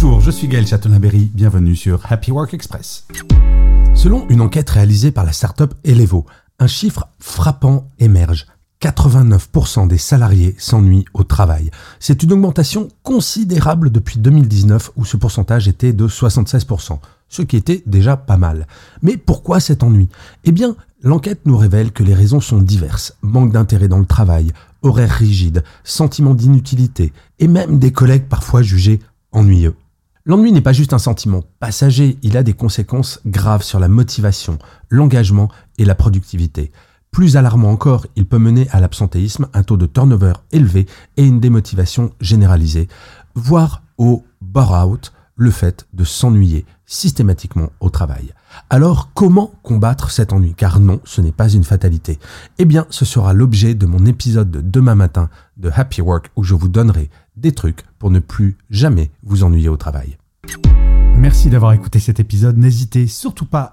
Bonjour, je suis Gaël Chatonaberry, bienvenue sur Happy Work Express. Selon une enquête réalisée par la startup Elevo, un chiffre frappant émerge. 89% des salariés s'ennuient au travail. C'est une augmentation considérable depuis 2019 où ce pourcentage était de 76%, ce qui était déjà pas mal. Mais pourquoi cet ennui? Eh bien, l'enquête nous révèle que les raisons sont diverses. Manque d'intérêt dans le travail, horaires rigides, sentiment d'inutilité et même des collègues parfois jugés ennuyeux. L'ennui n'est pas juste un sentiment passager, il a des conséquences graves sur la motivation, l'engagement et la productivité. Plus alarmant encore, il peut mener à l'absentéisme, un taux de turnover élevé et une démotivation généralisée, voire au bore-out, le fait de s'ennuyer systématiquement au travail. Alors comment combattre cet ennui? Car non, ce n'est pas une fatalité. Eh bien, ce sera l'objet de mon épisode de demain matin de Happy Work où je vous donnerai des trucs pour ne plus jamais vous ennuyer au travail. Merci d'avoir écouté cet épisode. N'hésitez surtout pas à